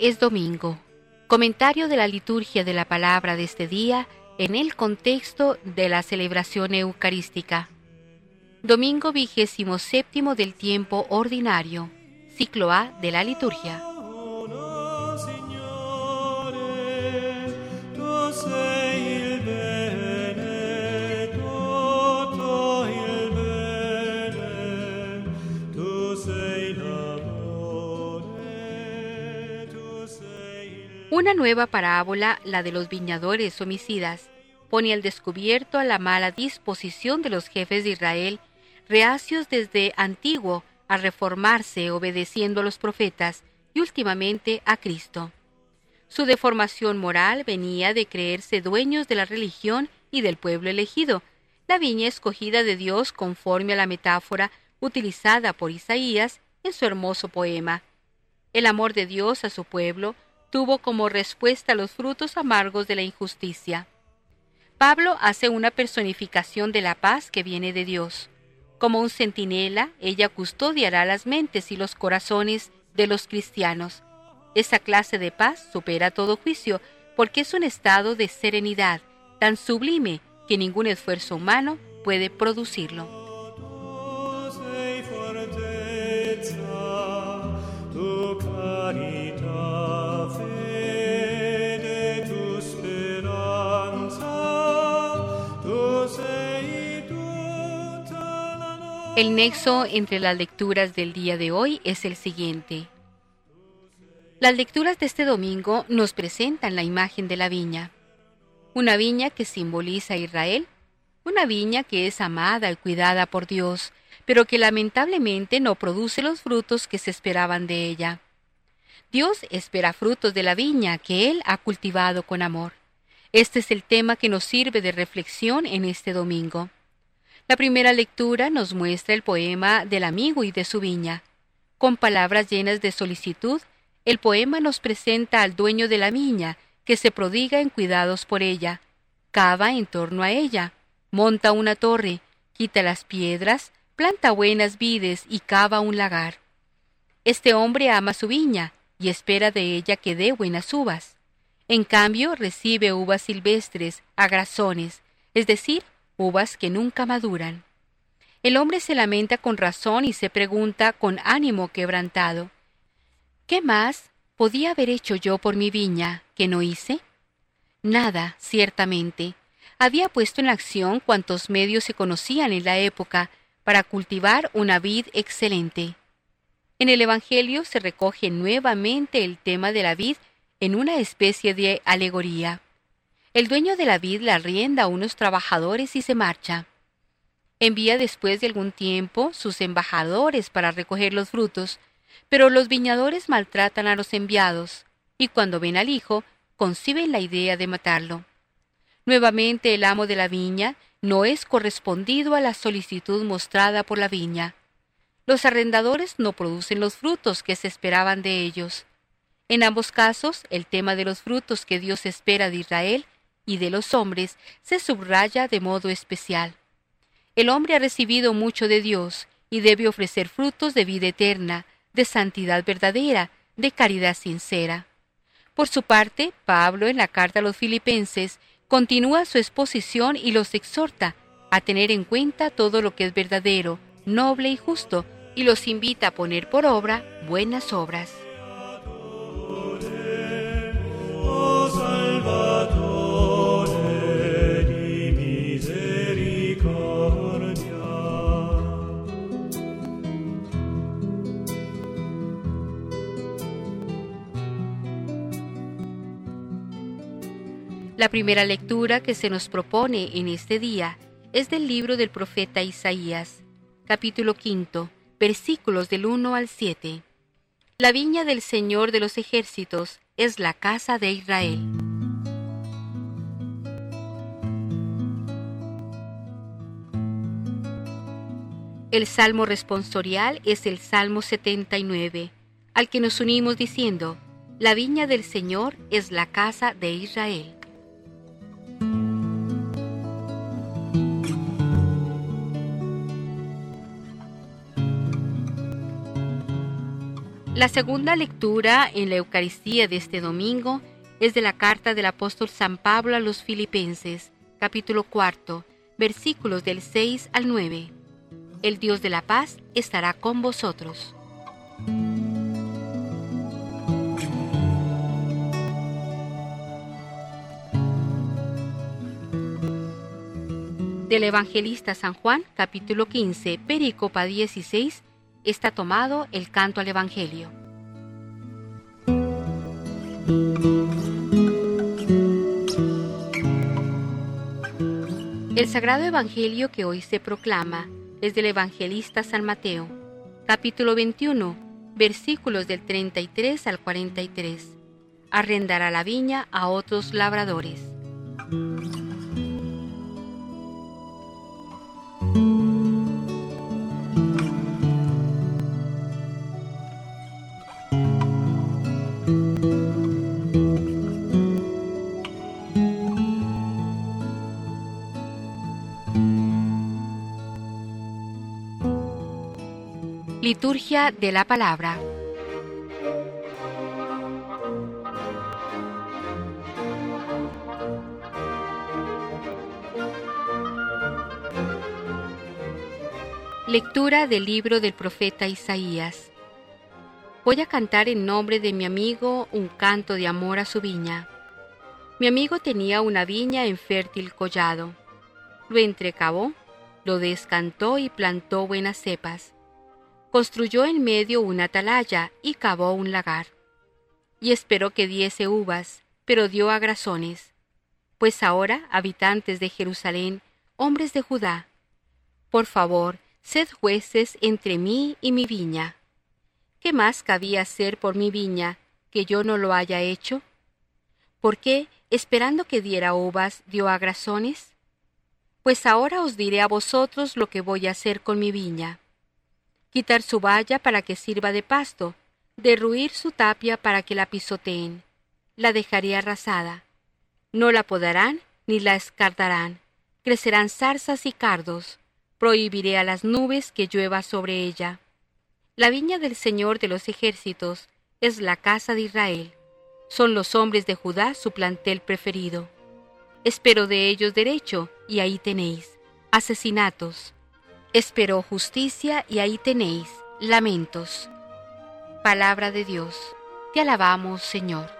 Es domingo. Comentario de la liturgia de la palabra de este día en el contexto de la celebración eucarística. Domingo vigésimo séptimo del tiempo ordinario. Ciclo A de la liturgia. Una nueva parábola, la de los viñadores homicidas, pone al descubierto a la mala disposición de los jefes de Israel, reacios desde antiguo a reformarse obedeciendo a los profetas y últimamente a Cristo. Su deformación moral venía de creerse dueños de la religión y del pueblo elegido, la viña escogida de Dios conforme a la metáfora utilizada por Isaías en su hermoso poema. El amor de Dios a su pueblo tuvo como respuesta los frutos amargos de la injusticia. Pablo hace una personificación de la paz que viene de Dios. Como un centinela, ella custodiará las mentes y los corazones de los cristianos. Esa clase de paz supera todo juicio porque es un estado de serenidad tan sublime que ningún esfuerzo humano puede producirlo. El nexo entre las lecturas del día de hoy es el siguiente. Las lecturas de este domingo nos presentan la imagen de la viña. Una viña que simboliza a Israel, una viña que es amada y cuidada por Dios, pero que lamentablemente no produce los frutos que se esperaban de ella. Dios espera frutos de la viña que Él ha cultivado con amor. Este es el tema que nos sirve de reflexión en este domingo. La primera lectura nos muestra el poema del amigo y de su viña. Con palabras llenas de solicitud, el poema nos presenta al dueño de la viña, que se prodiga en cuidados por ella, cava en torno a ella, monta una torre, quita las piedras, planta buenas vides y cava un lagar. Este hombre ama su viña y espera de ella que dé buenas uvas. En cambio, recibe uvas silvestres, agrazones, es decir, uvas que nunca maduran. El hombre se lamenta con razón y se pregunta con ánimo quebrantado, ¿qué más podía haber hecho yo por mi viña que no hice? Nada, ciertamente. Había puesto en acción cuantos medios se conocían en la época para cultivar una vid excelente. En el Evangelio se recoge nuevamente el tema de la vid en una especie de alegoría. El dueño de la vid la rienda a unos trabajadores y se marcha. Envía después de algún tiempo sus embajadores para recoger los frutos, pero los viñadores maltratan a los enviados, y cuando ven al hijo, conciben la idea de matarlo. Nuevamente el amo de la viña no es correspondido a la solicitud mostrada por la viña. Los arrendadores no producen los frutos que se esperaban de ellos. En ambos casos, el tema de los frutos que Dios espera de Israel y de los hombres se subraya de modo especial. El hombre ha recibido mucho de Dios y debe ofrecer frutos de vida eterna, de santidad verdadera, de caridad sincera. Por su parte, Pablo en la carta a los filipenses continúa su exposición y los exhorta a tener en cuenta todo lo que es verdadero, noble y justo, y los invita a poner por obra buenas obras. La primera lectura que se nos propone en este día es del libro del profeta Isaías, capítulo quinto, versículos del 1 al 7. La viña del Señor de los ejércitos es la casa de Israel. El salmo responsorial es el Salmo 79, al que nos unimos diciendo, La viña del Señor es la casa de Israel. La segunda lectura en la Eucaristía de este domingo es de la carta del apóstol San Pablo a los Filipenses, capítulo cuarto, versículos del 6 al 9. El Dios de la paz estará con vosotros. Del evangelista San Juan, capítulo 15, pericopa 16, está tomado el canto al Evangelio. El sagrado Evangelio que hoy se proclama es del evangelista San Mateo, capítulo 21, versículos del 33 al 43. Arrendará la viña a otros labradores. Liturgia de la Palabra. Lectura del libro del profeta Isaías. Voy a cantar en nombre de mi amigo un canto de amor a su viña. Mi amigo tenía una viña en fértil collado. Lo entrecavó, lo descantó y plantó buenas cepas construyó en medio una atalaya y cavó un lagar. Y esperó que diese uvas, pero dio agrazones. Pues ahora, habitantes de Jerusalén, hombres de Judá, por favor, sed jueces entre mí y mi viña. ¿Qué más cabía hacer por mi viña que yo no lo haya hecho? ¿Por qué, esperando que diera uvas, dio agrazones? Pues ahora os diré a vosotros lo que voy a hacer con mi viña quitar su valla para que sirva de pasto, derruir su tapia para que la pisoteen. La dejaré arrasada. No la podarán ni la escartarán. Crecerán zarzas y cardos. Prohibiré a las nubes que llueva sobre ella. La viña del Señor de los ejércitos es la casa de Israel. Son los hombres de Judá su plantel preferido. Espero de ellos derecho, y ahí tenéis. Asesinatos, Esperó justicia y ahí tenéis lamentos. Palabra de Dios. Te alabamos, Señor.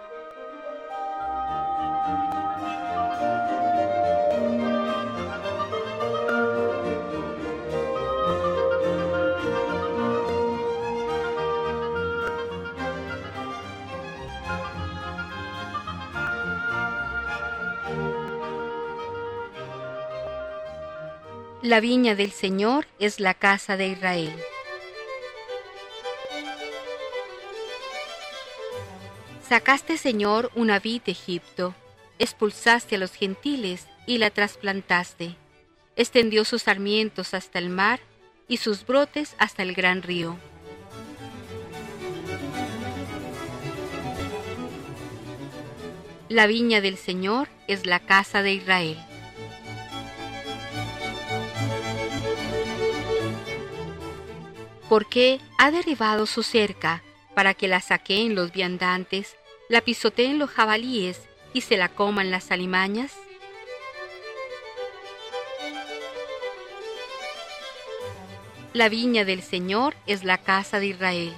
La viña del Señor es la casa de Israel. Sacaste, Señor, una vid de Egipto, expulsaste a los gentiles y la trasplantaste. Extendió sus sarmientos hasta el mar y sus brotes hasta el gran río. La viña del Señor es la casa de Israel. Porque ha derribado su cerca, para que la saqueen los viandantes, la pisoteen los jabalíes y se la coman las alimañas? La viña del Señor es la casa de Israel.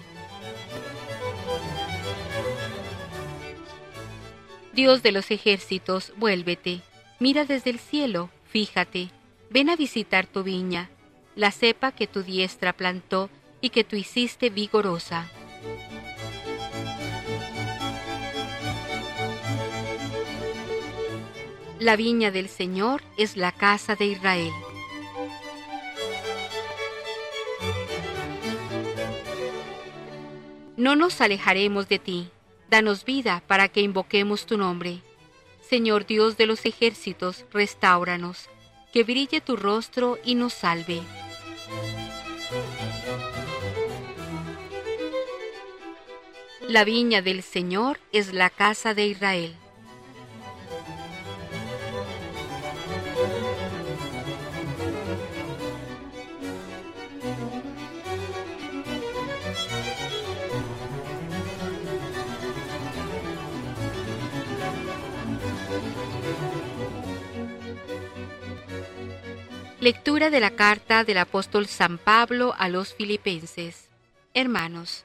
Dios de los ejércitos, vuélvete, mira desde el cielo, fíjate, ven a visitar tu viña, la cepa que tu diestra plantó y que tú hiciste vigorosa. La viña del Señor es la casa de Israel. No nos alejaremos de ti, danos vida para que invoquemos tu nombre. Señor Dios de los ejércitos, restauranos, que brille tu rostro y nos salve. La viña del Señor es la casa de Israel. Lectura de la carta del apóstol San Pablo a los filipenses. Hermanos,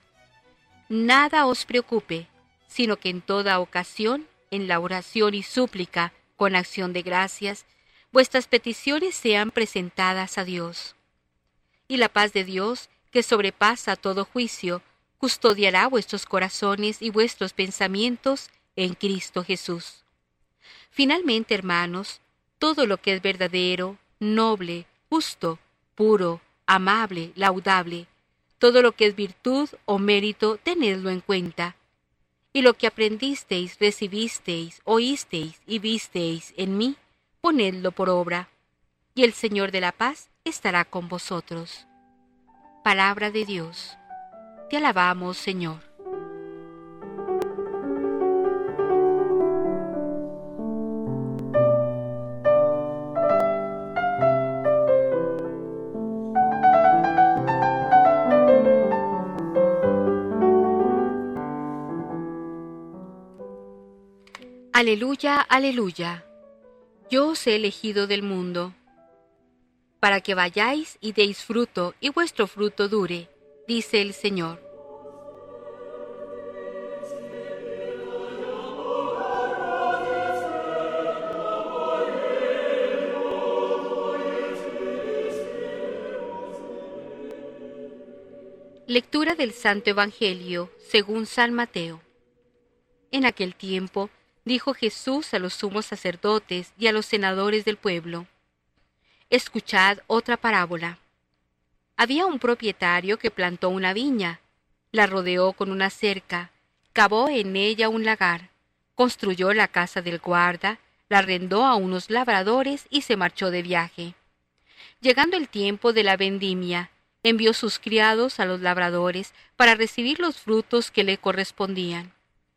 nada os preocupe, sino que en toda ocasión, en la oración y súplica, con acción de gracias, vuestras peticiones sean presentadas a Dios. Y la paz de Dios, que sobrepasa todo juicio, custodiará vuestros corazones y vuestros pensamientos en Cristo Jesús. Finalmente, hermanos, todo lo que es verdadero, noble, justo, puro, amable, laudable. Todo lo que es virtud o mérito, tenedlo en cuenta. Y lo que aprendisteis, recibisteis, oísteis y visteis en mí, ponedlo por obra. Y el Señor de la paz estará con vosotros. Palabra de Dios. Te alabamos, Señor. Aleluya, aleluya. Yo os he elegido del mundo, para que vayáis y deis fruto, y vuestro fruto dure, dice el Señor. Lectura del Santo Evangelio según San Mateo. En aquel tiempo, dijo Jesús a los sumos sacerdotes y a los senadores del pueblo. Escuchad otra parábola. Había un propietario que plantó una viña, la rodeó con una cerca, cavó en ella un lagar, construyó la casa del guarda, la arrendó a unos labradores y se marchó de viaje. Llegando el tiempo de la vendimia, envió sus criados a los labradores para recibir los frutos que le correspondían.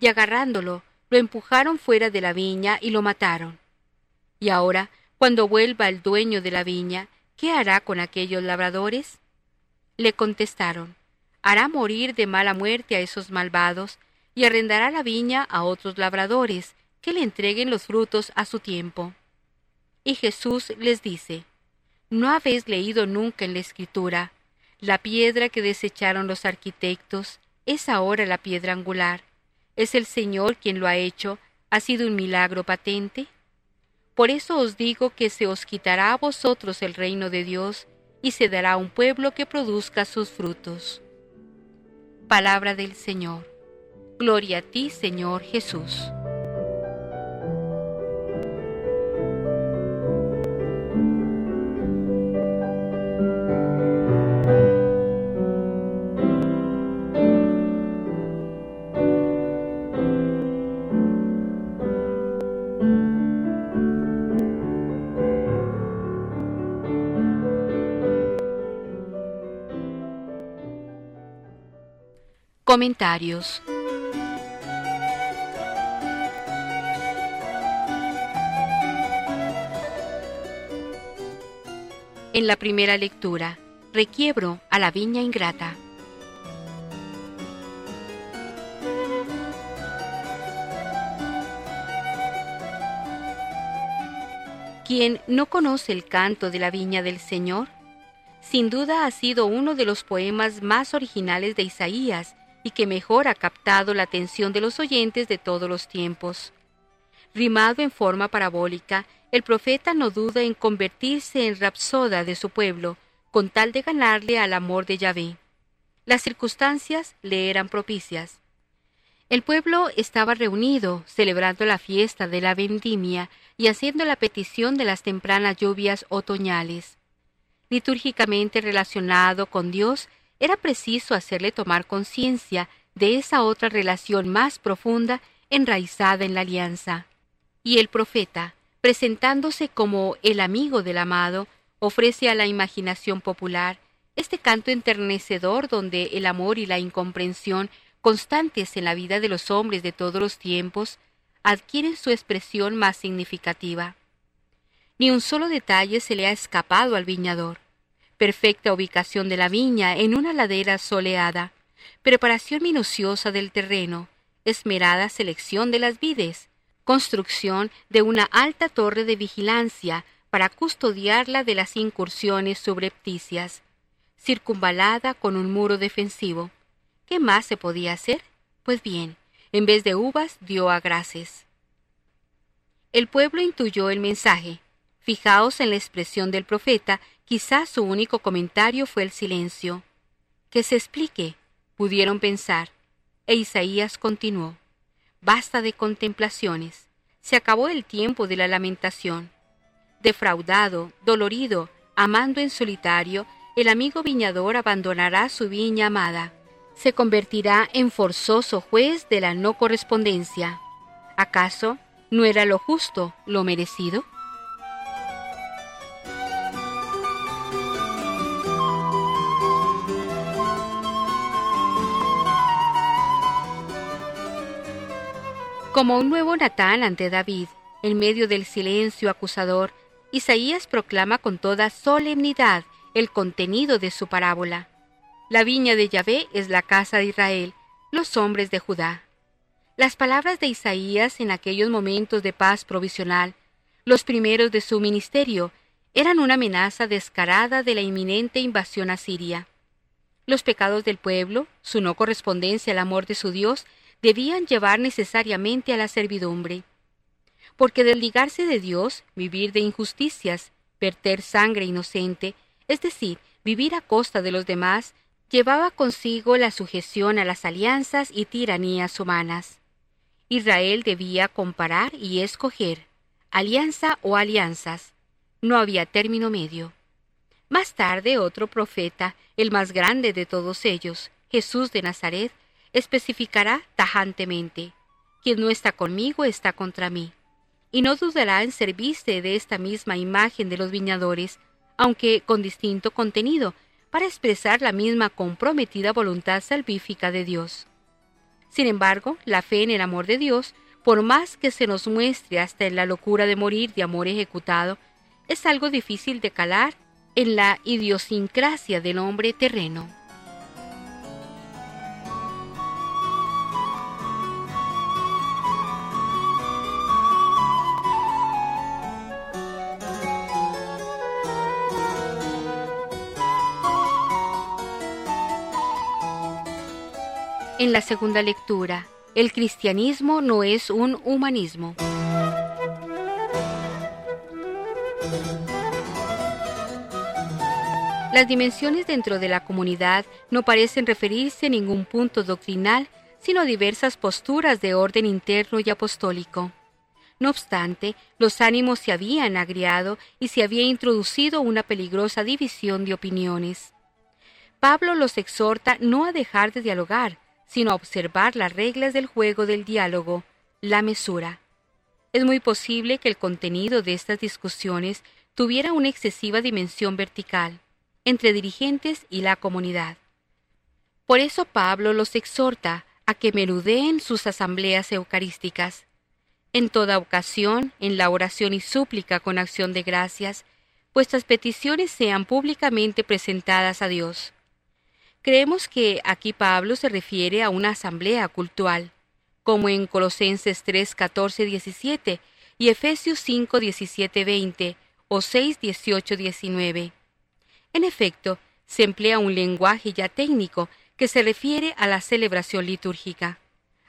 y agarrándolo, lo empujaron fuera de la viña y lo mataron. Y ahora, cuando vuelva el dueño de la viña, ¿qué hará con aquellos labradores? Le contestaron, hará morir de mala muerte a esos malvados, y arrendará la viña a otros labradores, que le entreguen los frutos a su tiempo. Y Jesús les dice, ¿no habéis leído nunca en la Escritura, la piedra que desecharon los arquitectos es ahora la piedra angular? ¿Es el Señor quien lo ha hecho? ¿Ha sido un milagro patente? Por eso os digo que se os quitará a vosotros el reino de Dios y se dará un pueblo que produzca sus frutos. Palabra del Señor. Gloria a ti, Señor Jesús. Comentarios En la primera lectura, requiebro a la viña ingrata. ¿Quién no conoce el canto de la viña del Señor? Sin duda ha sido uno de los poemas más originales de Isaías y que mejor ha captado la atención de los oyentes de todos los tiempos. Rimado en forma parabólica, el profeta no duda en convertirse en rapsoda de su pueblo, con tal de ganarle al amor de Yahvé. Las circunstancias le eran propicias. El pueblo estaba reunido, celebrando la fiesta de la vendimia y haciendo la petición de las tempranas lluvias otoñales. Litúrgicamente relacionado con Dios, era preciso hacerle tomar conciencia de esa otra relación más profunda enraizada en la alianza. Y el profeta, presentándose como el amigo del amado, ofrece a la imaginación popular este canto enternecedor donde el amor y la incomprensión constantes en la vida de los hombres de todos los tiempos adquieren su expresión más significativa. Ni un solo detalle se le ha escapado al viñador. Perfecta ubicación de la viña en una ladera soleada, preparación minuciosa del terreno, esmerada selección de las vides, construcción de una alta torre de vigilancia para custodiarla de las incursiones subrepticias, circunvalada con un muro defensivo. ¿Qué más se podía hacer? Pues bien, en vez de uvas dio agraces. El pueblo intuyó el mensaje. Fijaos en la expresión del profeta, quizás su único comentario fue el silencio. Que se explique, pudieron pensar. E Isaías continuó. Basta de contemplaciones. Se acabó el tiempo de la lamentación. Defraudado, dolorido, amando en solitario, el amigo viñador abandonará su viña amada. Se convertirá en forzoso juez de la no correspondencia. ¿Acaso no era lo justo, lo merecido? Como un nuevo Natán ante David, en medio del silencio acusador, Isaías proclama con toda solemnidad el contenido de su parábola. La viña de Yahvé es la casa de Israel, los hombres de Judá. Las palabras de Isaías en aquellos momentos de paz provisional, los primeros de su ministerio, eran una amenaza descarada de la inminente invasión asiria. Los pecados del pueblo, su no correspondencia al amor de su Dios, debían llevar necesariamente a la servidumbre. Porque desligarse de Dios, vivir de injusticias, verter sangre inocente, es decir, vivir a costa de los demás, llevaba consigo la sujeción a las alianzas y tiranías humanas. Israel debía comparar y escoger, alianza o alianzas. No había término medio. Más tarde otro profeta, el más grande de todos ellos, Jesús de Nazaret, especificará tajantemente, quien no está conmigo está contra mí, y no dudará en servirse de esta misma imagen de los viñadores, aunque con distinto contenido, para expresar la misma comprometida voluntad salvífica de Dios. Sin embargo, la fe en el amor de Dios, por más que se nos muestre hasta en la locura de morir de amor ejecutado, es algo difícil de calar en la idiosincrasia del hombre terreno. En la segunda lectura, el cristianismo no es un humanismo. Las dimensiones dentro de la comunidad no parecen referirse a ningún punto doctrinal, sino diversas posturas de orden interno y apostólico. No obstante, los ánimos se habían agriado y se había introducido una peligrosa división de opiniones. Pablo los exhorta no a dejar de dialogar, sino a observar las reglas del juego del diálogo, la mesura. Es muy posible que el contenido de estas discusiones tuviera una excesiva dimensión vertical entre dirigentes y la comunidad. Por eso Pablo los exhorta a que merudeen sus asambleas eucarísticas. En toda ocasión, en la oración y súplica con acción de gracias, vuestras peticiones sean públicamente presentadas a Dios. Creemos que aquí Pablo se refiere a una asamblea cultural, como en Colosenses 3, 14, 17 y Efesios 5, 17, 20 o 6, 18, 19. En efecto, se emplea un lenguaje ya técnico que se refiere a la celebración litúrgica.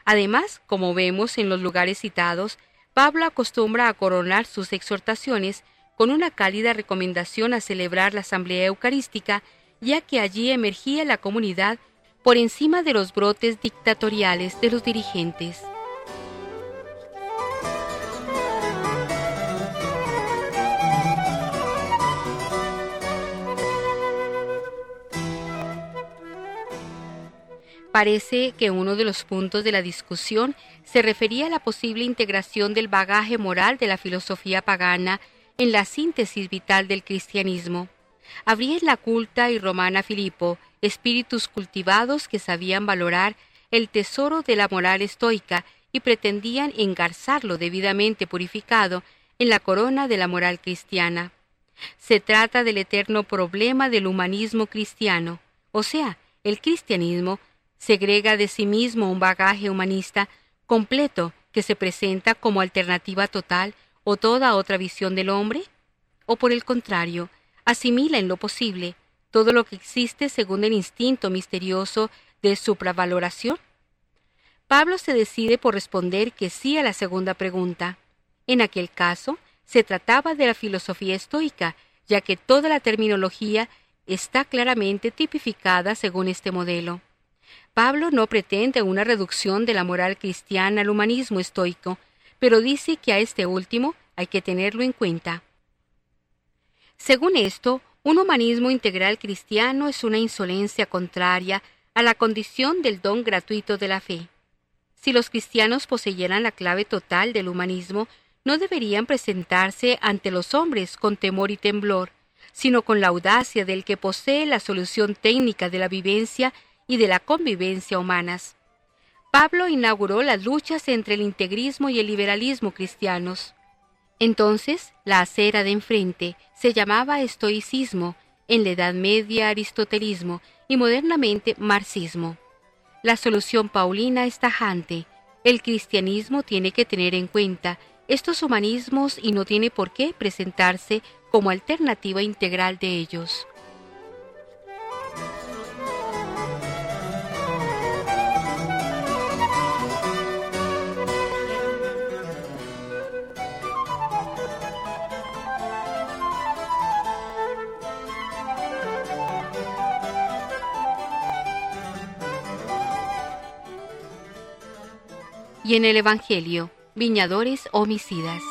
Además, como vemos en los lugares citados, Pablo acostumbra a coronar sus exhortaciones con una cálida recomendación a celebrar la asamblea eucarística ya que allí emergía la comunidad por encima de los brotes dictatoriales de los dirigentes. Parece que uno de los puntos de la discusión se refería a la posible integración del bagaje moral de la filosofía pagana en la síntesis vital del cristianismo. Habría en la culta y romana Filipo espíritus cultivados que sabían valorar el tesoro de la moral estoica y pretendían engarzarlo debidamente purificado en la corona de la moral cristiana. Se trata del eterno problema del humanismo cristiano, o sea, el cristianismo segrega de sí mismo un bagaje humanista completo que se presenta como alternativa total o toda otra visión del hombre? ¿O por el contrario, asimila en lo posible todo lo que existe según el instinto misterioso de supravaloración? Pablo se decide por responder que sí a la segunda pregunta. En aquel caso, se trataba de la filosofía estoica, ya que toda la terminología está claramente tipificada según este modelo. Pablo no pretende una reducción de la moral cristiana al humanismo estoico, pero dice que a este último hay que tenerlo en cuenta. Según esto, un humanismo integral cristiano es una insolencia contraria a la condición del don gratuito de la fe. Si los cristianos poseyeran la clave total del humanismo, no deberían presentarse ante los hombres con temor y temblor, sino con la audacia del que posee la solución técnica de la vivencia y de la convivencia humanas. Pablo inauguró las luchas entre el integrismo y el liberalismo cristianos. Entonces, la acera de enfrente se llamaba estoicismo, en la Edad Media aristotelismo y modernamente marxismo. La solución paulina es tajante. El cristianismo tiene que tener en cuenta estos humanismos y no tiene por qué presentarse como alternativa integral de ellos. Y en el Evangelio, viñadores homicidas.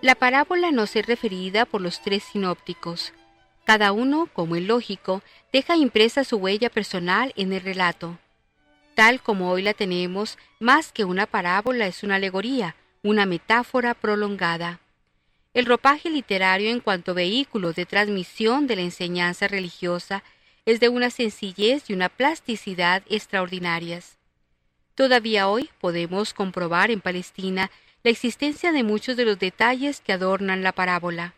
La parábola no es referida por los tres sinópticos. Cada uno, como el lógico, deja impresa su huella personal en el relato. Tal como hoy la tenemos, más que una parábola es una alegoría, una metáfora prolongada. El ropaje literario en cuanto vehículo de transmisión de la enseñanza religiosa es de una sencillez y una plasticidad extraordinarias. Todavía hoy podemos comprobar en Palestina la existencia de muchos de los detalles que adornan la parábola.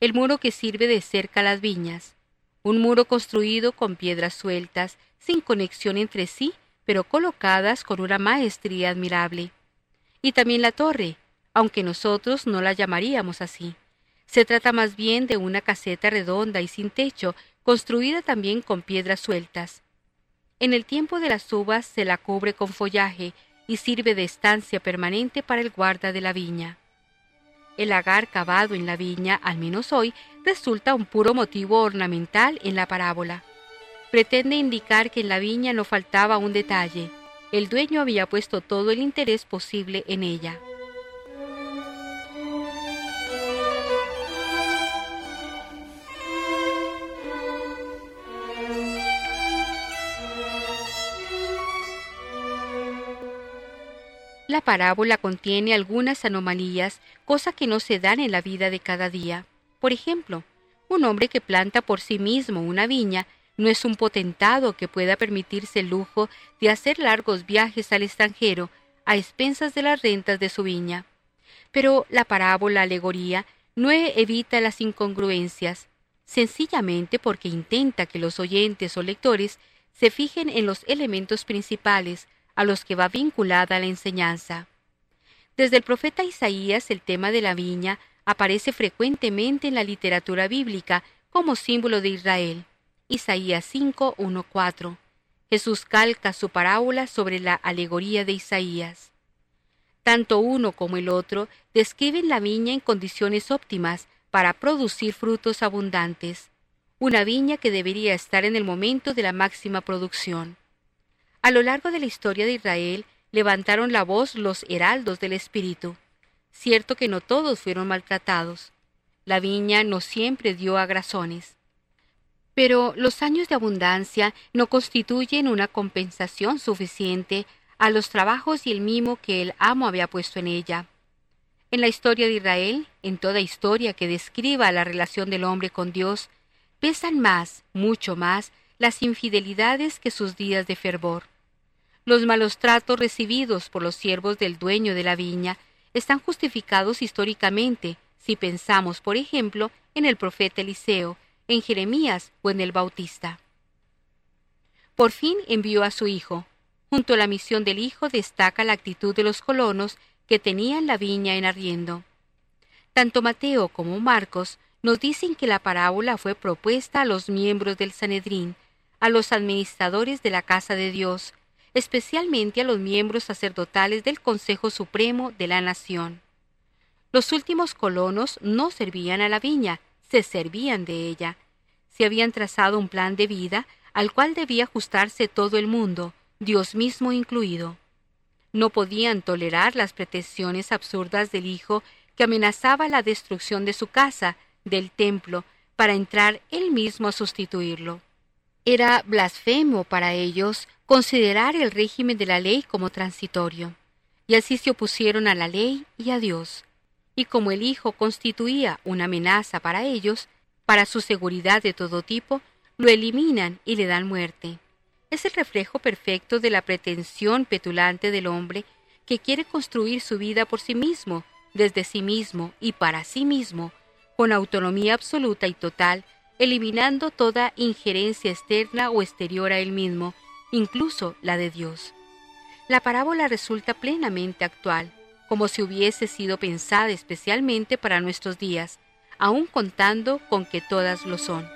El muro que sirve de cerca a las viñas, un muro construido con piedras sueltas, sin conexión entre sí, pero colocadas con una maestría admirable y también la torre, aunque nosotros no la llamaríamos así. Se trata más bien de una caseta redonda y sin techo, construida también con piedras sueltas. En el tiempo de las uvas se la cubre con follaje y sirve de estancia permanente para el guarda de la viña. El lagar cavado en la viña, al menos hoy, resulta un puro motivo ornamental en la parábola. Pretende indicar que en la viña no faltaba un detalle, el dueño había puesto todo el interés posible en ella. La parábola contiene algunas anomalías, cosa que no se dan en la vida de cada día. Por ejemplo, un hombre que planta por sí mismo una viña no es un potentado que pueda permitirse el lujo de hacer largos viajes al extranjero a expensas de las rentas de su viña. Pero la parábola alegoría no evita las incongruencias, sencillamente porque intenta que los oyentes o lectores se fijen en los elementos principales a los que va vinculada la enseñanza. Desde el profeta Isaías el tema de la viña aparece frecuentemente en la literatura bíblica como símbolo de Israel. Isaías 5, 1, 4. Jesús calca su parábola sobre la alegoría de Isaías. Tanto uno como el otro describen la viña en condiciones óptimas para producir frutos abundantes, una viña que debería estar en el momento de la máxima producción. A lo largo de la historia de Israel levantaron la voz los heraldos del Espíritu. Cierto que no todos fueron maltratados. La viña no siempre dio agrazones Pero los años de abundancia no constituyen una compensación suficiente a los trabajos y el mimo que el amo había puesto en ella. En la historia de Israel, en toda historia que describa la relación del hombre con Dios, pesan más, mucho más, las infidelidades que sus días de fervor. Los malos tratos recibidos por los siervos del dueño de la viña están justificados históricamente si pensamos, por ejemplo, en el profeta Eliseo, en Jeremías o en el Bautista. Por fin envió a su hijo. Junto a la misión del hijo destaca la actitud de los colonos que tenían la viña en arriendo. Tanto Mateo como Marcos nos dicen que la parábola fue propuesta a los miembros del Sanedrín, a los administradores de la casa de Dios, especialmente a los miembros sacerdotales del Consejo Supremo de la Nación. Los últimos colonos no servían a la viña, se servían de ella. Se habían trazado un plan de vida al cual debía ajustarse todo el mundo, Dios mismo incluido. No podían tolerar las pretensiones absurdas del hijo que amenazaba la destrucción de su casa, del templo, para entrar él mismo a sustituirlo. Era blasfemo para ellos considerar el régimen de la ley como transitorio, y así se opusieron a la ley y a Dios. Y como el Hijo constituía una amenaza para ellos, para su seguridad de todo tipo, lo eliminan y le dan muerte. Es el reflejo perfecto de la pretensión petulante del hombre que quiere construir su vida por sí mismo, desde sí mismo y para sí mismo, con autonomía absoluta y total, eliminando toda injerencia externa o exterior a él mismo, incluso la de Dios. La parábola resulta plenamente actual, como si hubiese sido pensada especialmente para nuestros días, aun contando con que todas lo son.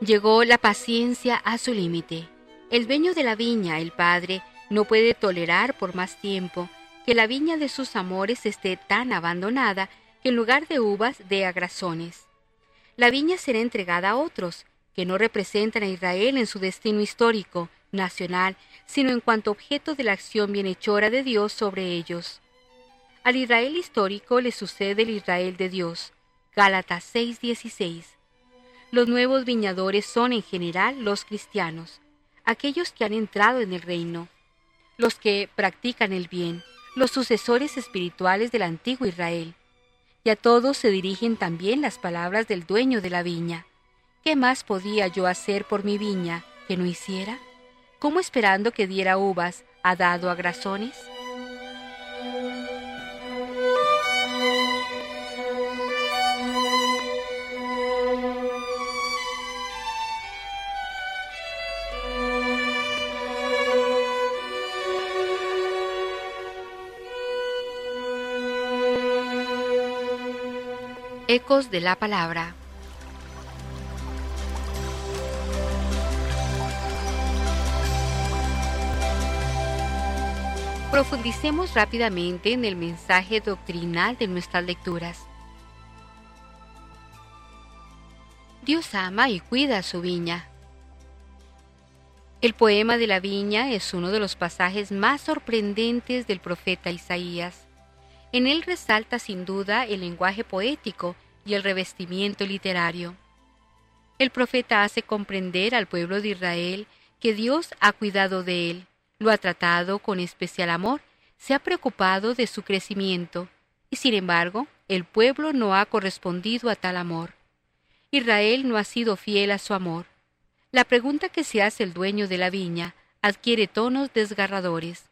Llegó la paciencia a su límite. El dueño de la viña, el padre, no puede tolerar por más tiempo que la viña de sus amores esté tan abandonada que en lugar de uvas dé agrazones. La viña será entregada a otros, que no representan a Israel en su destino histórico, nacional, sino en cuanto objeto de la acción bienhechora de Dios sobre ellos. Al Israel histórico le sucede el Israel de Dios. Gálatas 6:16 los nuevos viñadores son en general los cristianos, aquellos que han entrado en el reino, los que practican el bien, los sucesores espirituales del antiguo Israel. Y a todos se dirigen también las palabras del dueño de la viña. ¿Qué más podía yo hacer por mi viña que no hiciera? ¿Cómo esperando que diera uvas ha dado a grasones? Ecos de la Palabra. Profundicemos rápidamente en el mensaje doctrinal de nuestras lecturas. Dios ama y cuida su viña. El poema de la viña es uno de los pasajes más sorprendentes del profeta Isaías. En él resalta sin duda el lenguaje poético y el revestimiento literario. El profeta hace comprender al pueblo de Israel que Dios ha cuidado de él, lo ha tratado con especial amor, se ha preocupado de su crecimiento, y sin embargo, el pueblo no ha correspondido a tal amor. Israel no ha sido fiel a su amor. La pregunta que se hace el dueño de la viña adquiere tonos desgarradores.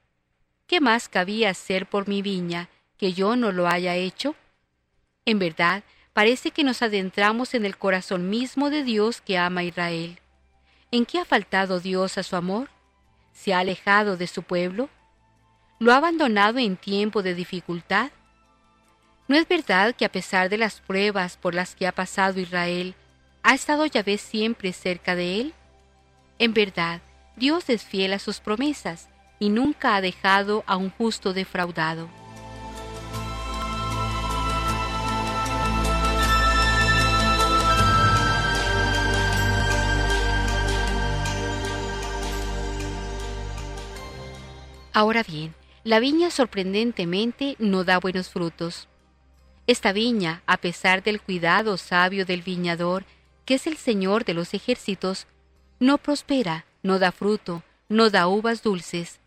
¿Qué más cabía hacer por mi viña que yo no lo haya hecho? En verdad, parece que nos adentramos en el corazón mismo de Dios que ama a Israel. ¿En qué ha faltado Dios a su amor? ¿Se ha alejado de su pueblo? ¿Lo ha abandonado en tiempo de dificultad? ¿No es verdad que a pesar de las pruebas por las que ha pasado Israel, ha estado Yahvé siempre cerca de él? En verdad, Dios es fiel a sus promesas y nunca ha dejado a un justo defraudado. Ahora bien, la viña sorprendentemente no da buenos frutos. Esta viña, a pesar del cuidado sabio del viñador, que es el Señor de los ejércitos, no prospera, no da fruto, no da uvas dulces,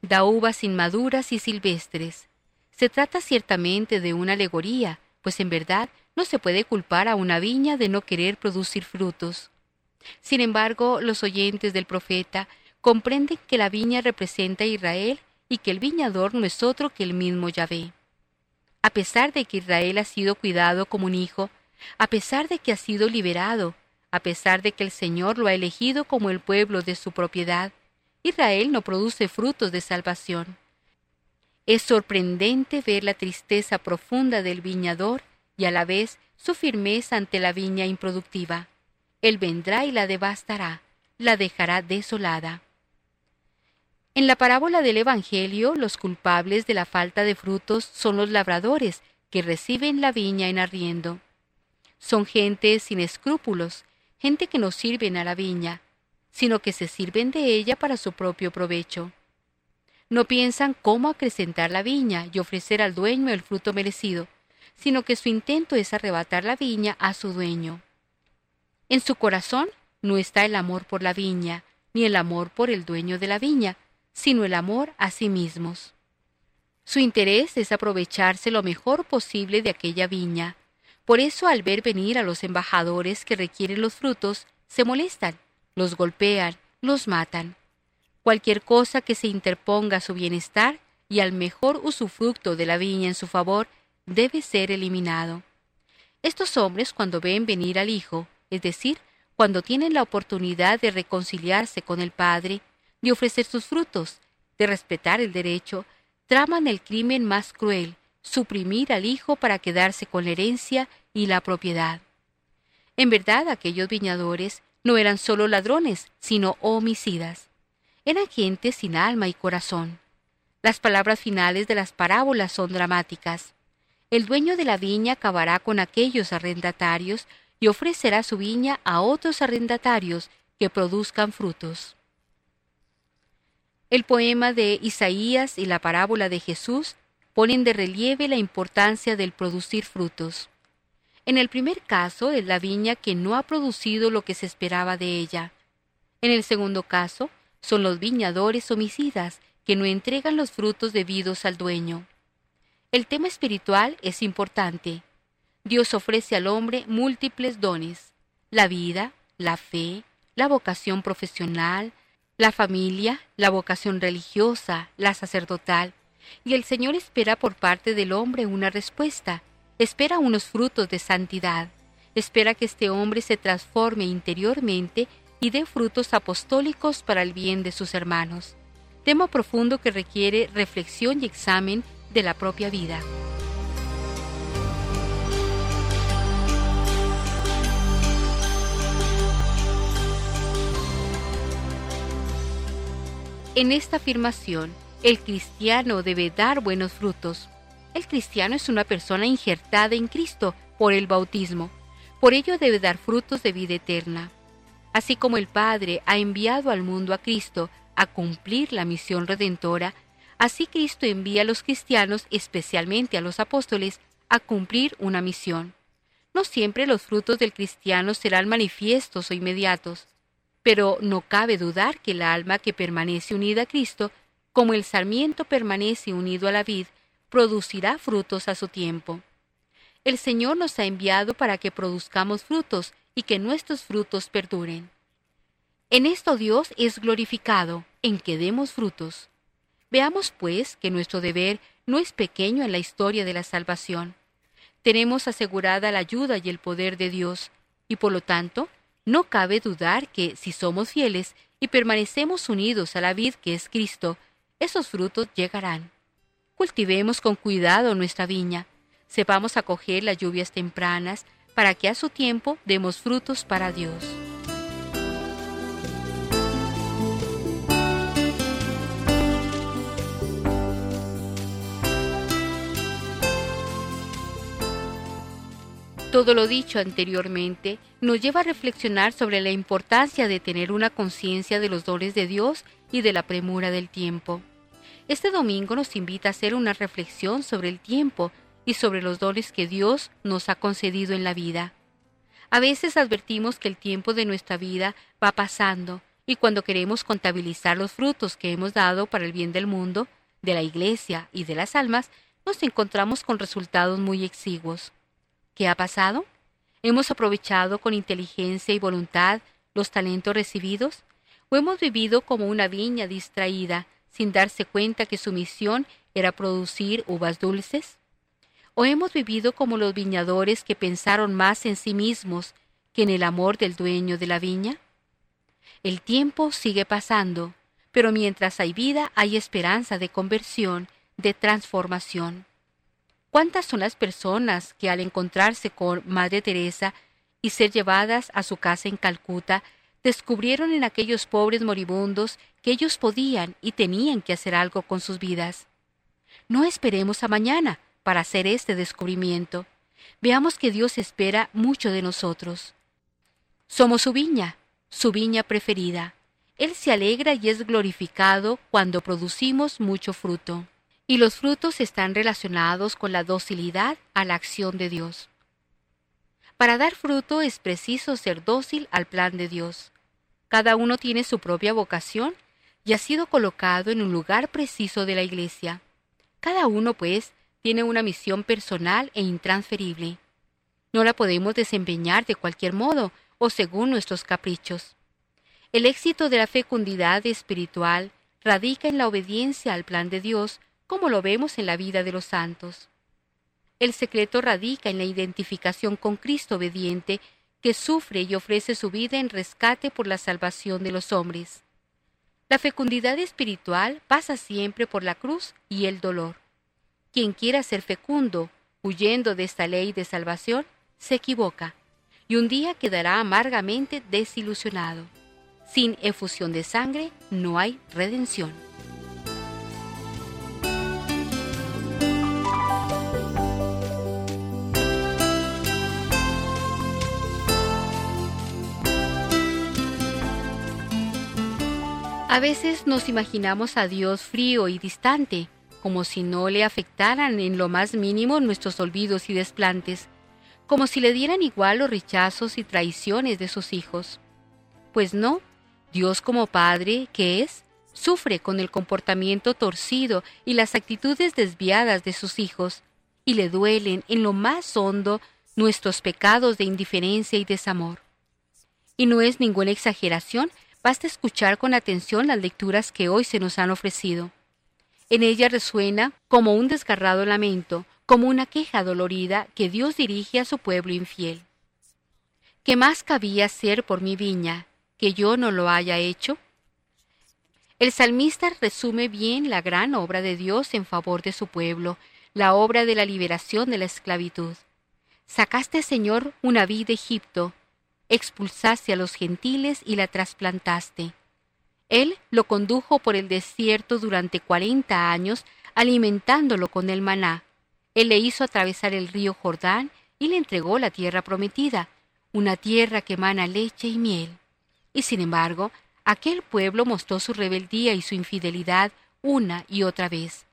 da uvas inmaduras y silvestres. Se trata ciertamente de una alegoría, pues en verdad no se puede culpar a una viña de no querer producir frutos. Sin embargo, los oyentes del profeta comprenden que la viña representa a Israel y que el viñador no es otro que el mismo Yahvé. A pesar de que Israel ha sido cuidado como un hijo, a pesar de que ha sido liberado, a pesar de que el Señor lo ha elegido como el pueblo de su propiedad, Israel no produce frutos de salvación. Es sorprendente ver la tristeza profunda del viñador y a la vez su firmeza ante la viña improductiva. Él vendrá y la devastará, la dejará desolada. En la parábola del Evangelio, los culpables de la falta de frutos son los labradores, que reciben la viña en arriendo. Son gente sin escrúpulos, gente que no sirven a la viña, sino que se sirven de ella para su propio provecho. No piensan cómo acrecentar la viña y ofrecer al dueño el fruto merecido, sino que su intento es arrebatar la viña a su dueño. En su corazón no está el amor por la viña, ni el amor por el dueño de la viña, sino el amor a sí mismos. Su interés es aprovecharse lo mejor posible de aquella viña. Por eso al ver venir a los embajadores que requieren los frutos, se molestan, los golpean, los matan. Cualquier cosa que se interponga a su bienestar y al mejor usufructo de la viña en su favor debe ser eliminado. Estos hombres cuando ven venir al Hijo, es decir, cuando tienen la oportunidad de reconciliarse con el Padre, de ofrecer sus frutos, de respetar el derecho, traman el crimen más cruel, suprimir al hijo para quedarse con la herencia y la propiedad. En verdad, aquellos viñadores no eran solo ladrones, sino homicidas. Eran gente sin alma y corazón. Las palabras finales de las parábolas son dramáticas. El dueño de la viña acabará con aquellos arrendatarios y ofrecerá su viña a otros arrendatarios que produzcan frutos. El poema de Isaías y la parábola de Jesús ponen de relieve la importancia del producir frutos. En el primer caso es la viña que no ha producido lo que se esperaba de ella. En el segundo caso son los viñadores homicidas que no entregan los frutos debidos al dueño. El tema espiritual es importante. Dios ofrece al hombre múltiples dones, la vida, la fe, la vocación profesional, la familia, la vocación religiosa, la sacerdotal, y el Señor espera por parte del hombre una respuesta, espera unos frutos de santidad, espera que este hombre se transforme interiormente y dé frutos apostólicos para el bien de sus hermanos. Tema profundo que requiere reflexión y examen de la propia vida. En esta afirmación, el cristiano debe dar buenos frutos. El cristiano es una persona injertada en Cristo por el bautismo. Por ello debe dar frutos de vida eterna. Así como el Padre ha enviado al mundo a Cristo a cumplir la misión redentora, así Cristo envía a los cristianos, especialmente a los apóstoles, a cumplir una misión. No siempre los frutos del cristiano serán manifiestos o inmediatos pero no cabe dudar que el alma que permanece unida a Cristo, como el sarmiento permanece unido a la vid, producirá frutos a su tiempo. El Señor nos ha enviado para que produzcamos frutos y que nuestros frutos perduren. En esto Dios es glorificado, en que demos frutos. Veamos, pues, que nuestro deber no es pequeño en la historia de la salvación. Tenemos asegurada la ayuda y el poder de Dios, y por lo tanto no cabe dudar que si somos fieles y permanecemos unidos a la vid que es Cristo, esos frutos llegarán. Cultivemos con cuidado nuestra viña, sepamos acoger las lluvias tempranas para que a su tiempo demos frutos para Dios. Todo lo dicho anteriormente nos lleva a reflexionar sobre la importancia de tener una conciencia de los dones de Dios y de la premura del tiempo. Este domingo nos invita a hacer una reflexión sobre el tiempo y sobre los dones que Dios nos ha concedido en la vida. A veces advertimos que el tiempo de nuestra vida va pasando y cuando queremos contabilizar los frutos que hemos dado para el bien del mundo, de la Iglesia y de las almas, nos encontramos con resultados muy exiguos. ¿Qué ha pasado? ¿Hemos aprovechado con inteligencia y voluntad los talentos recibidos? ¿O hemos vivido como una viña distraída, sin darse cuenta que su misión era producir uvas dulces? ¿O hemos vivido como los viñadores que pensaron más en sí mismos que en el amor del dueño de la viña? El tiempo sigue pasando, pero mientras hay vida hay esperanza de conversión, de transformación. ¿Cuántas son las personas que al encontrarse con Madre Teresa y ser llevadas a su casa en Calcuta, descubrieron en aquellos pobres moribundos que ellos podían y tenían que hacer algo con sus vidas? No esperemos a mañana, para hacer este descubrimiento. Veamos que Dios espera mucho de nosotros. Somos su viña, su viña preferida. Él se alegra y es glorificado cuando producimos mucho fruto. Y los frutos están relacionados con la docilidad a la acción de Dios. Para dar fruto es preciso ser dócil al plan de Dios. Cada uno tiene su propia vocación y ha sido colocado en un lugar preciso de la Iglesia. Cada uno, pues, tiene una misión personal e intransferible. No la podemos desempeñar de cualquier modo o según nuestros caprichos. El éxito de la fecundidad espiritual radica en la obediencia al plan de Dios, como lo vemos en la vida de los santos. El secreto radica en la identificación con Cristo obediente, que sufre y ofrece su vida en rescate por la salvación de los hombres. La fecundidad espiritual pasa siempre por la cruz y el dolor. Quien quiera ser fecundo, huyendo de esta ley de salvación, se equivoca y un día quedará amargamente desilusionado. Sin efusión de sangre no hay redención. A veces nos imaginamos a Dios frío y distante, como si no le afectaran en lo más mínimo nuestros olvidos y desplantes, como si le dieran igual los rechazos y traiciones de sus hijos. Pues no, Dios como Padre, que es, sufre con el comportamiento torcido y las actitudes desviadas de sus hijos, y le duelen en lo más hondo nuestros pecados de indiferencia y desamor. Y no es ninguna exageración, basta escuchar con atención las lecturas que hoy se nos han ofrecido. En ella resuena como un desgarrado lamento, como una queja dolorida que Dios dirige a su pueblo infiel. ¿Qué más cabía hacer por mi viña que yo no lo haya hecho? El salmista resume bien la gran obra de Dios en favor de su pueblo, la obra de la liberación de la esclavitud. Sacaste, Señor, una vid de Egipto, expulsaste a los gentiles y la trasplantaste. Él lo condujo por el desierto durante cuarenta años, alimentándolo con el maná. Él le hizo atravesar el río Jordán y le entregó la tierra prometida, una tierra que emana leche y miel. Y sin embargo, aquel pueblo mostró su rebeldía y su infidelidad una y otra vez.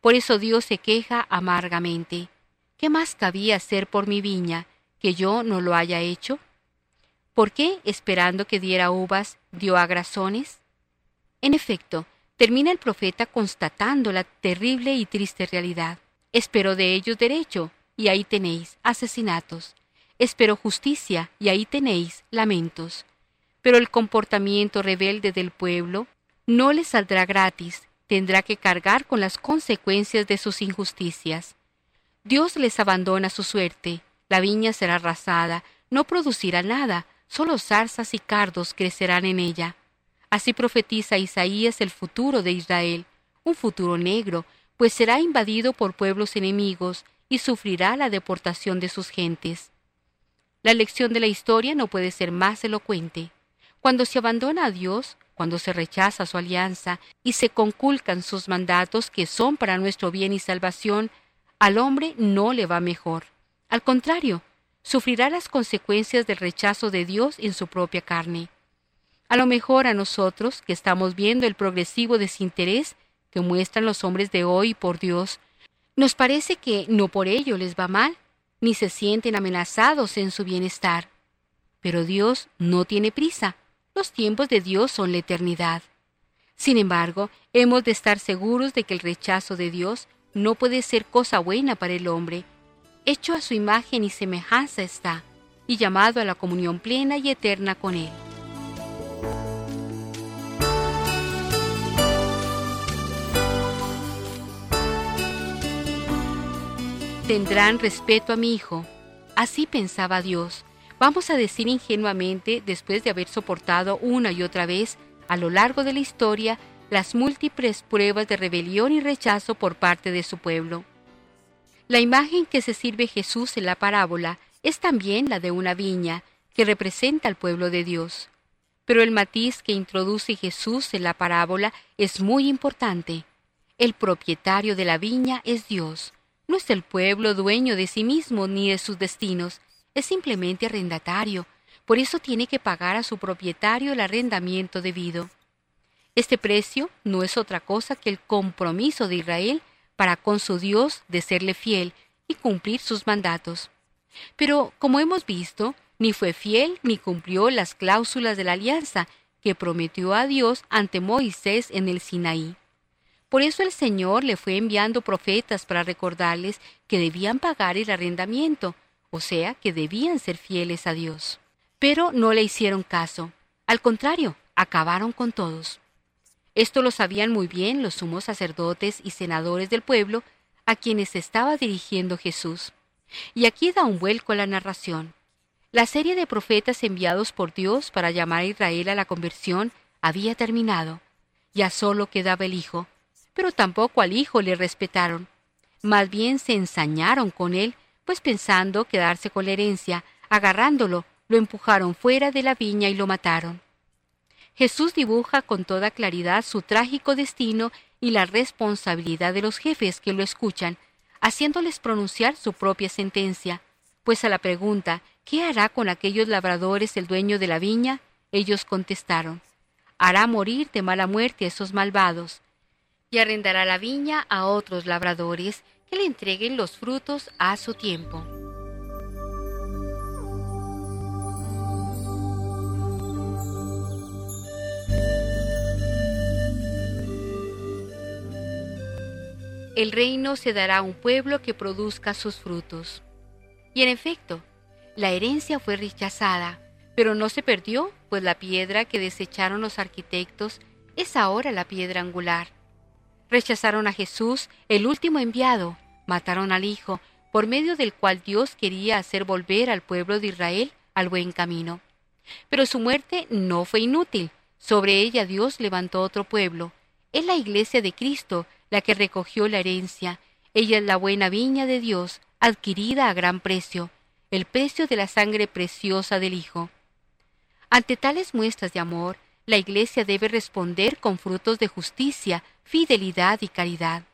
Por eso Dios se queja amargamente. ¿Qué más cabía hacer por mi viña que yo no lo haya hecho? ¿Por qué, esperando que diera uvas, dio agrazones? En efecto, termina el profeta constatando la terrible y triste realidad. Espero de ellos derecho, y ahí tenéis asesinatos. Espero justicia, y ahí tenéis lamentos. Pero el comportamiento rebelde del pueblo no le saldrá gratis, tendrá que cargar con las consecuencias de sus injusticias. Dios les abandona su suerte, la viña será arrasada, no producirá nada, solo zarzas y cardos crecerán en ella. Así profetiza Isaías el futuro de Israel, un futuro negro, pues será invadido por pueblos enemigos y sufrirá la deportación de sus gentes. La lección de la historia no puede ser más elocuente. Cuando se abandona a Dios, cuando se rechaza su alianza y se conculcan sus mandatos que son para nuestro bien y salvación, al hombre no le va mejor. Al contrario, sufrirá las consecuencias del rechazo de Dios en su propia carne. A lo mejor a nosotros, que estamos viendo el progresivo desinterés que muestran los hombres de hoy por Dios, nos parece que no por ello les va mal, ni se sienten amenazados en su bienestar. Pero Dios no tiene prisa. Los tiempos de Dios son la eternidad. Sin embargo, hemos de estar seguros de que el rechazo de Dios no puede ser cosa buena para el hombre. Hecho a su imagen y semejanza está, y llamado a la comunión plena y eterna con Él. Tendrán respeto a mi hijo. Así pensaba Dios. Vamos a decir ingenuamente, después de haber soportado una y otra vez, a lo largo de la historia, las múltiples pruebas de rebelión y rechazo por parte de su pueblo. La imagen que se sirve Jesús en la parábola es también la de una viña, que representa al pueblo de Dios. Pero el matiz que introduce Jesús en la parábola es muy importante. El propietario de la viña es Dios, no es el pueblo dueño de sí mismo ni de sus destinos, es simplemente arrendatario, por eso tiene que pagar a su propietario el arrendamiento debido. Este precio no es otra cosa que el compromiso de Israel para con su Dios de serle fiel y cumplir sus mandatos. Pero, como hemos visto, ni fue fiel ni cumplió las cláusulas de la alianza que prometió a Dios ante Moisés en el Sinaí. Por eso el Señor le fue enviando profetas para recordarles que debían pagar el arrendamiento, o sea, que debían ser fieles a Dios. Pero no le hicieron caso. Al contrario, acabaron con todos. Esto lo sabían muy bien los sumos sacerdotes y senadores del pueblo a quienes estaba dirigiendo Jesús. Y aquí da un vuelco a la narración. La serie de profetas enviados por Dios para llamar a Israel a la conversión había terminado. Ya solo quedaba el Hijo, pero tampoco al hijo le respetaron. Más bien se ensañaron con él, pues pensando quedarse con la herencia, agarrándolo, lo empujaron fuera de la viña y lo mataron. Jesús dibuja con toda claridad su trágico destino y la responsabilidad de los jefes que lo escuchan, haciéndoles pronunciar su propia sentencia, pues a la pregunta ¿qué hará con aquellos labradores el dueño de la viña? ellos contestaron hará morir de mala muerte a esos malvados, y arrendará la viña a otros labradores que le entreguen los frutos a su tiempo. El reino se dará a un pueblo que produzca sus frutos. Y en efecto, la herencia fue rechazada, pero no se perdió, pues la piedra que desecharon los arquitectos es ahora la piedra angular. Rechazaron a Jesús, el último enviado, mataron al Hijo, por medio del cual Dios quería hacer volver al pueblo de Israel al buen camino. Pero su muerte no fue inútil. Sobre ella Dios levantó otro pueblo. Es la iglesia de Cristo la que recogió la herencia. Ella es la buena viña de Dios, adquirida a gran precio, el precio de la sangre preciosa del Hijo. Ante tales muestras de amor, la Iglesia debe responder con frutos de justicia, fidelidad y caridad.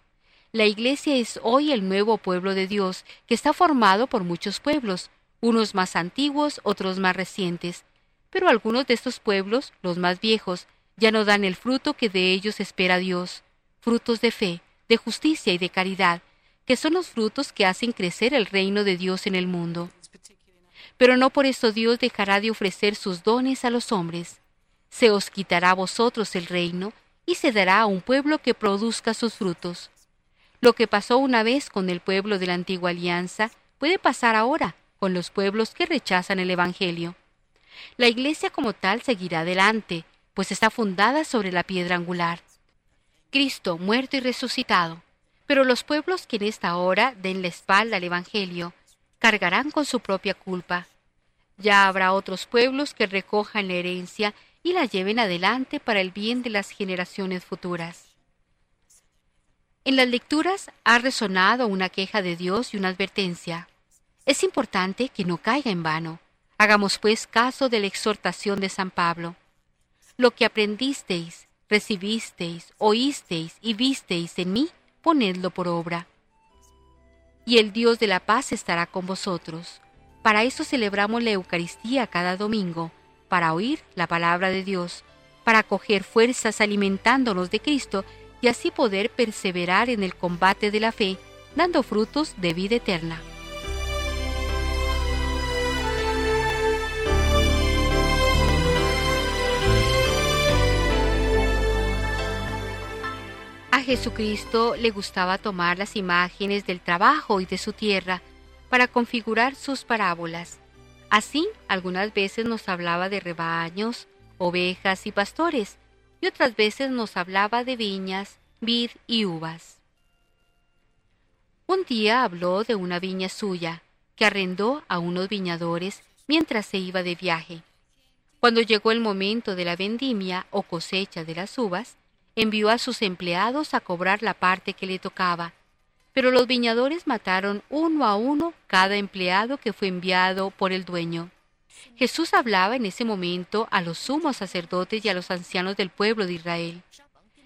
La Iglesia es hoy el nuevo pueblo de Dios, que está formado por muchos pueblos, unos más antiguos, otros más recientes. Pero algunos de estos pueblos, los más viejos, ya no dan el fruto que de ellos espera Dios, frutos de fe, de justicia y de caridad, que son los frutos que hacen crecer el reino de Dios en el mundo. Pero no por eso Dios dejará de ofrecer sus dones a los hombres se os quitará a vosotros el reino, y se dará a un pueblo que produzca sus frutos. Lo que pasó una vez con el pueblo de la antigua alianza puede pasar ahora con los pueblos que rechazan el Evangelio. La Iglesia como tal seguirá adelante, pues está fundada sobre la piedra angular. Cristo muerto y resucitado. Pero los pueblos que en esta hora den la espalda al Evangelio cargarán con su propia culpa. Ya habrá otros pueblos que recojan la herencia y la lleven adelante para el bien de las generaciones futuras. En las lecturas ha resonado una queja de Dios y una advertencia. Es importante que no caiga en vano. Hagamos pues caso de la exhortación de San Pablo. Lo que aprendisteis, recibisteis, oísteis y visteis en mí, ponedlo por obra. Y el Dios de la paz estará con vosotros. Para eso celebramos la Eucaristía cada domingo para oír la palabra de Dios, para coger fuerzas alimentándonos de Cristo y así poder perseverar en el combate de la fe, dando frutos de vida eterna. Jesucristo le gustaba tomar las imágenes del trabajo y de su tierra para configurar sus parábolas. Así, algunas veces nos hablaba de rebaños, ovejas y pastores, y otras veces nos hablaba de viñas, vid y uvas. Un día habló de una viña suya, que arrendó a unos viñadores mientras se iba de viaje. Cuando llegó el momento de la vendimia o cosecha de las uvas, envió a sus empleados a cobrar la parte que le tocaba, pero los viñadores mataron uno a uno cada empleado que fue enviado por el dueño. Jesús hablaba en ese momento a los sumos sacerdotes y a los ancianos del pueblo de Israel.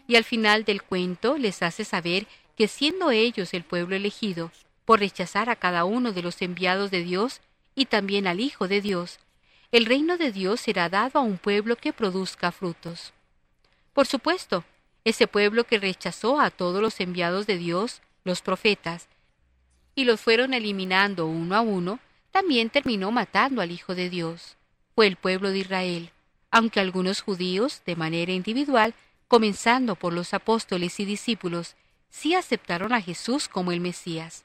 Y al final del cuento les hace saber que siendo ellos el pueblo elegido, por rechazar a cada uno de los enviados de Dios y también al Hijo de Dios, el reino de Dios será dado a un pueblo que produzca frutos. Por supuesto, ese pueblo que rechazó a todos los enviados de Dios, los profetas, y los fueron eliminando uno a uno, también terminó matando al Hijo de Dios. Fue el pueblo de Israel, aunque algunos judíos, de manera individual, comenzando por los apóstoles y discípulos, sí aceptaron a Jesús como el Mesías.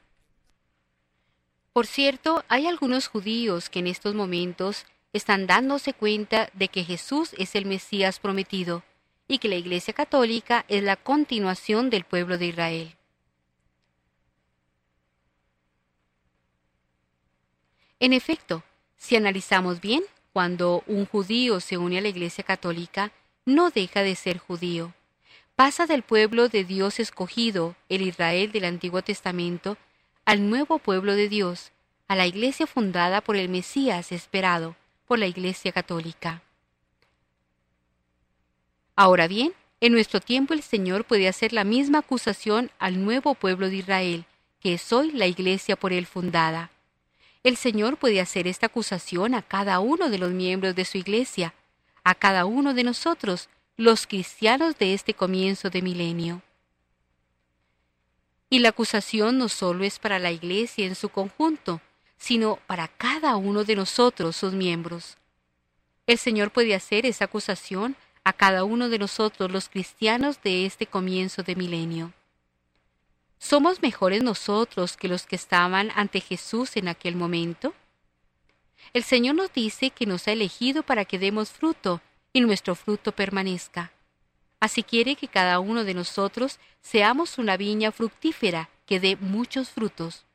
Por cierto, hay algunos judíos que en estos momentos están dándose cuenta de que Jesús es el Mesías prometido y que la Iglesia Católica es la continuación del pueblo de Israel. En efecto, si analizamos bien, cuando un judío se une a la Iglesia Católica, no deja de ser judío. Pasa del pueblo de Dios escogido, el Israel del Antiguo Testamento, al nuevo pueblo de Dios, a la Iglesia fundada por el Mesías esperado, por la Iglesia Católica. Ahora bien, en nuestro tiempo el Señor puede hacer la misma acusación al nuevo pueblo de Israel, que es hoy la Iglesia por él fundada. El Señor puede hacer esta acusación a cada uno de los miembros de su iglesia, a cada uno de nosotros, los cristianos de este comienzo de milenio. Y la acusación no solo es para la iglesia en su conjunto, sino para cada uno de nosotros, sus miembros. El Señor puede hacer esa acusación a cada uno de nosotros, los cristianos de este comienzo de milenio. ¿Somos mejores nosotros que los que estaban ante Jesús en aquel momento? El Señor nos dice que nos ha elegido para que demos fruto y nuestro fruto permanezca. Así quiere que cada uno de nosotros seamos una viña fructífera que dé muchos frutos.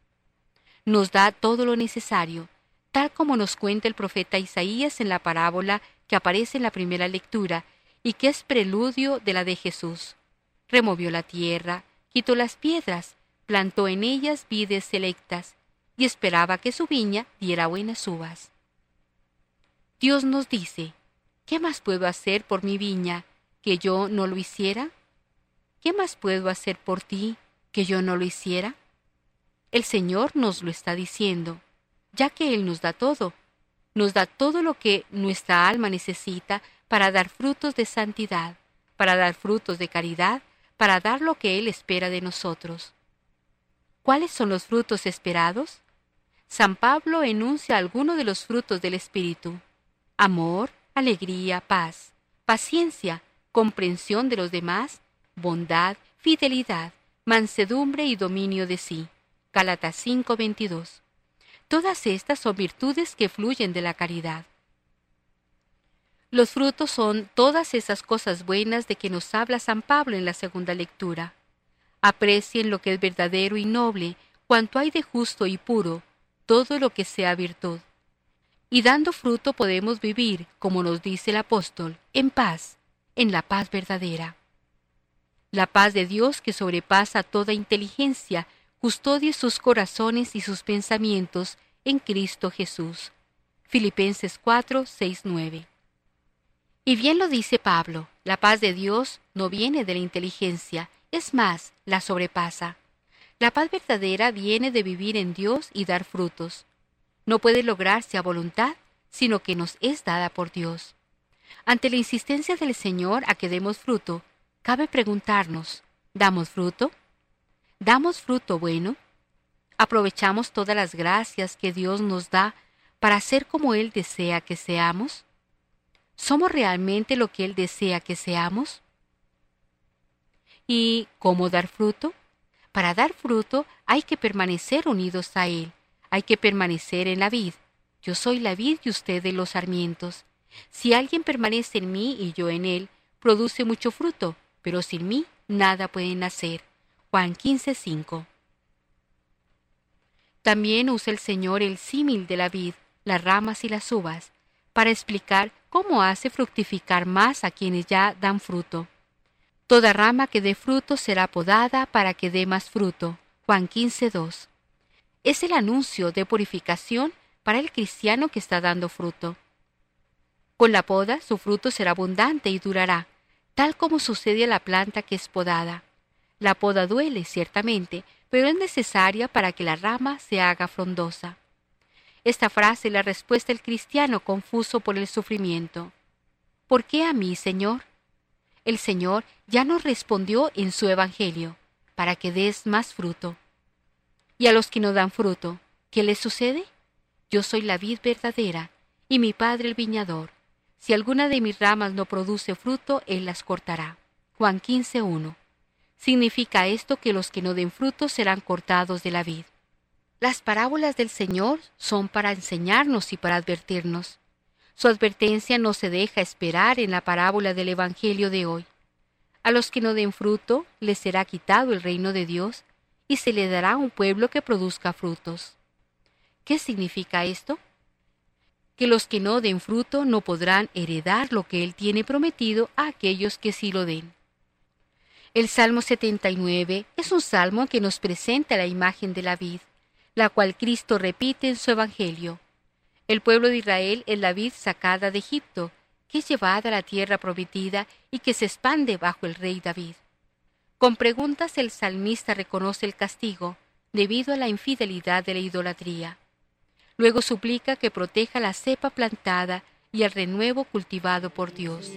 Nos da todo lo necesario, tal como nos cuenta el profeta Isaías en la parábola que aparece en la primera lectura y que es preludio de la de Jesús. Removió la tierra, quitó las piedras, plantó en ellas vides selectas, y esperaba que su viña diera buenas uvas. Dios nos dice, ¿qué más puedo hacer por mi viña que yo no lo hiciera? ¿Qué más puedo hacer por ti que yo no lo hiciera? El Señor nos lo está diciendo, ya que Él nos da todo, nos da todo lo que nuestra alma necesita para dar frutos de santidad, para dar frutos de caridad para dar lo que Él espera de nosotros. ¿Cuáles son los frutos esperados? San Pablo enuncia algunos de los frutos del Espíritu. Amor, alegría, paz, paciencia, comprensión de los demás, bondad, fidelidad, mansedumbre y dominio de sí. Gálatas 5:22. Todas estas son virtudes que fluyen de la caridad. Los frutos son todas esas cosas buenas de que nos habla San Pablo en la segunda lectura. Aprecien lo que es verdadero y noble, cuanto hay de justo y puro, todo lo que sea virtud. Y dando fruto podemos vivir, como nos dice el apóstol, en paz, en la paz verdadera. La paz de Dios que sobrepasa toda inteligencia, custodie sus corazones y sus pensamientos en Cristo Jesús. Filipenses 4, 6, 9. Y bien lo dice Pablo, la paz de Dios no viene de la inteligencia, es más, la sobrepasa. La paz verdadera viene de vivir en Dios y dar frutos. No puede lograrse a voluntad, sino que nos es dada por Dios. Ante la insistencia del Señor a que demos fruto, cabe preguntarnos, ¿Damos fruto? ¿Damos fruto bueno? ¿Aprovechamos todas las gracias que Dios nos da para ser como Él desea que seamos? ¿Somos realmente lo que Él desea que seamos? ¿Y cómo dar fruto? Para dar fruto hay que permanecer unidos a Él, hay que permanecer en la vid. Yo soy la vid y ustedes los sarmientos. Si alguien permanece en mí y yo en él, produce mucho fruto, pero sin mí nada pueden hacer. Juan 15:5. También usa el Señor el símil de la vid, las ramas y las uvas, para explicar cómo hace fructificar más a quienes ya dan fruto. Toda rama que dé fruto será podada para que dé más fruto. Juan 15:2. Es el anuncio de purificación para el cristiano que está dando fruto. Con la poda su fruto será abundante y durará, tal como sucede a la planta que es podada. La poda duele, ciertamente, pero es necesaria para que la rama se haga frondosa. Esta frase la respuesta del cristiano confuso por el sufrimiento. ¿Por qué a mí, Señor? El Señor ya nos respondió en su Evangelio, para que des más fruto. Y a los que no dan fruto, ¿qué les sucede? Yo soy la vid verdadera, y mi Padre el viñador. Si alguna de mis ramas no produce fruto, Él las cortará. Juan 15.1. Significa esto que los que no den fruto serán cortados de la vid. Las parábolas del Señor son para enseñarnos y para advertirnos. Su advertencia no se deja esperar en la parábola del Evangelio de hoy. A los que no den fruto les será quitado el reino de Dios y se le dará un pueblo que produzca frutos. ¿Qué significa esto? que los que no den fruto no podrán heredar lo que Él tiene prometido a aquellos que sí lo den. El Salmo 79 es un salmo que nos presenta la imagen de la vid, la cual Cristo repite en su Evangelio. El pueblo de Israel es la vid sacada de Egipto, que es llevada a la tierra prometida y que se expande bajo el rey David. Con preguntas el salmista reconoce el castigo, debido a la infidelidad de la idolatría. Luego suplica que proteja la cepa plantada y el renuevo cultivado por Dios.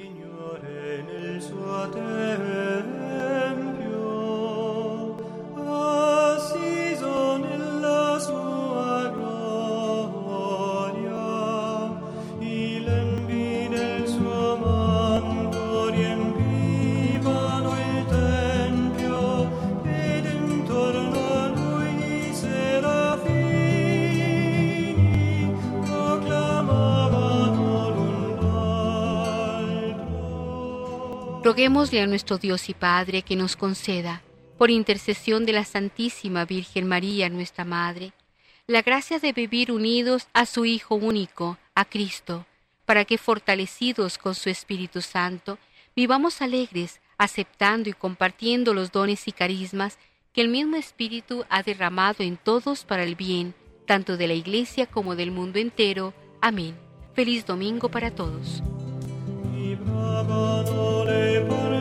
Roguémosle a nuestro Dios y Padre que nos conceda, por intercesión de la Santísima Virgen María, nuestra Madre, la gracia de vivir unidos a su Hijo único, a Cristo, para que fortalecidos con su Espíritu Santo, vivamos alegres, aceptando y compartiendo los dones y carismas que el mismo Espíritu ha derramado en todos para el bien, tanto de la Iglesia como del mundo entero. Amén. Feliz domingo para todos. Pagano le parte